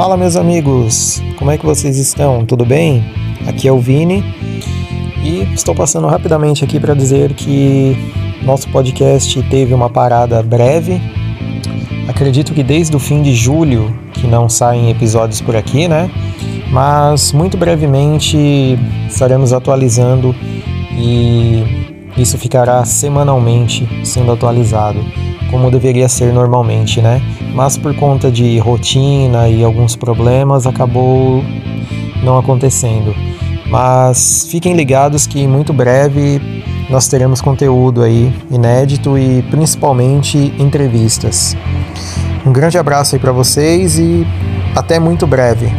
Fala, meus amigos, como é que vocês estão? Tudo bem? Aqui é o Vini e estou passando rapidamente aqui para dizer que nosso podcast teve uma parada breve. Acredito que desde o fim de julho que não saem episódios por aqui, né? Mas muito brevemente estaremos atualizando e isso ficará semanalmente sendo atualizado, como deveria ser normalmente, né? Mas por conta de rotina e alguns problemas acabou não acontecendo. Mas fiquem ligados que muito breve nós teremos conteúdo aí inédito e principalmente entrevistas. Um grande abraço aí para vocês e até muito breve.